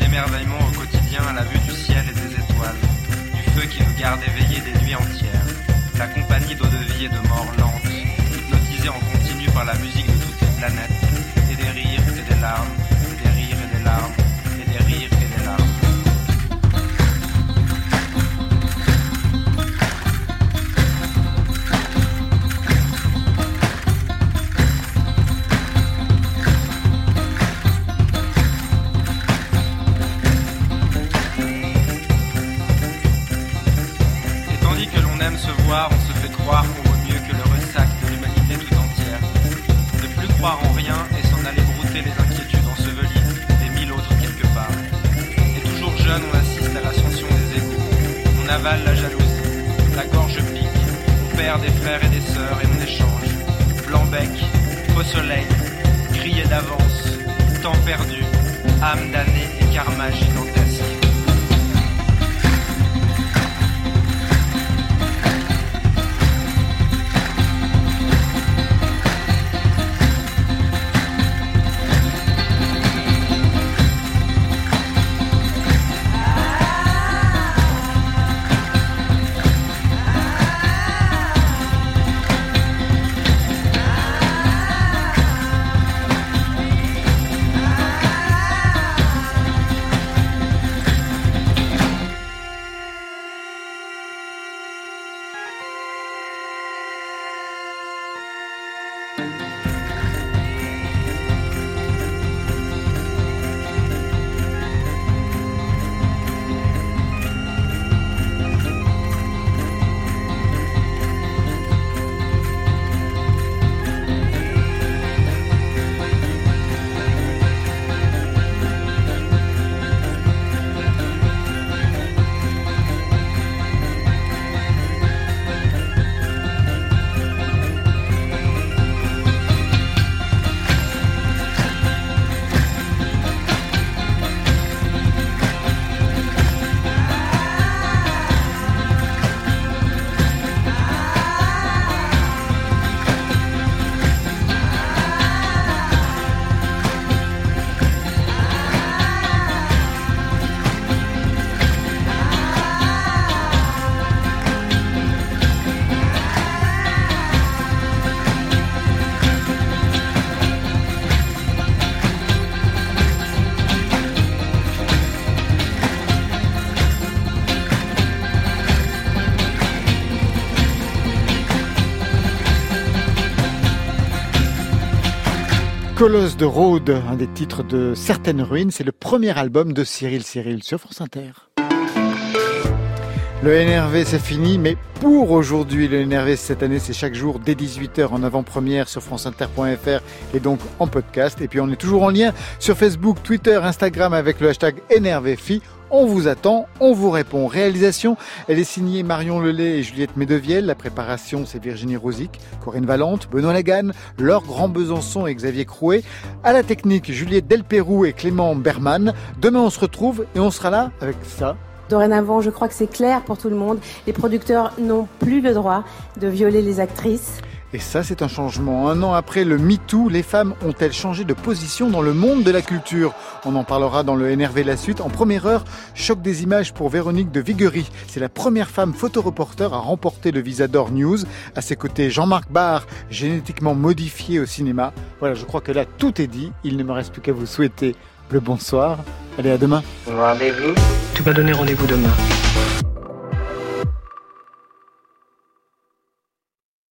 L'émerveillement au quotidien à la vue du ciel et des étoiles. Du feu qui nous garde éveillés des nuits entières. La compagnie d'eau de vie et de mort lente. Hypnotisée en continu par la musique de toutes les planètes. Et des rires et des larmes. Des rires et des larmes. Colosse de Rhodes, un des titres de Certaines Ruines, c'est le premier album de Cyril Cyril sur France Inter. Le NRV c'est fini, mais pour aujourd'hui, le NRV cette année c'est chaque jour dès 18h en avant-première sur franceinter.fr et donc en podcast. Et puis on est toujours en lien sur Facebook, Twitter, Instagram avec le hashtag NRVFI On vous attend, on vous répond. Réalisation, elle est signée Marion Lelay et Juliette Médevielle. La préparation, c'est Virginie Rosic, Corinne Valente, Benoît Laganne, Laure Grand Besançon et Xavier Crouet. À la technique, Juliette Delpérou et Clément Berman. Demain, on se retrouve et on sera là avec ça. Dorénavant, je crois que c'est clair pour tout le monde. Les producteurs n'ont plus le droit de violer les actrices. Et ça, c'est un changement. Un an après le MeToo, les femmes ont-elles changé de position dans le monde de la culture? On en parlera dans le NRV La Suite. En première heure, choc des images pour Véronique de Viguerie. C'est la première femme photoreporter à remporter le Visa d'Or News. À ses côtés, Jean-Marc Barr, génétiquement modifié au cinéma. Voilà, je crois que là, tout est dit. Il ne me reste plus qu'à vous souhaiter le bonsoir. Allez, à demain. Rendez-vous Tu m'as donné rendez-vous demain.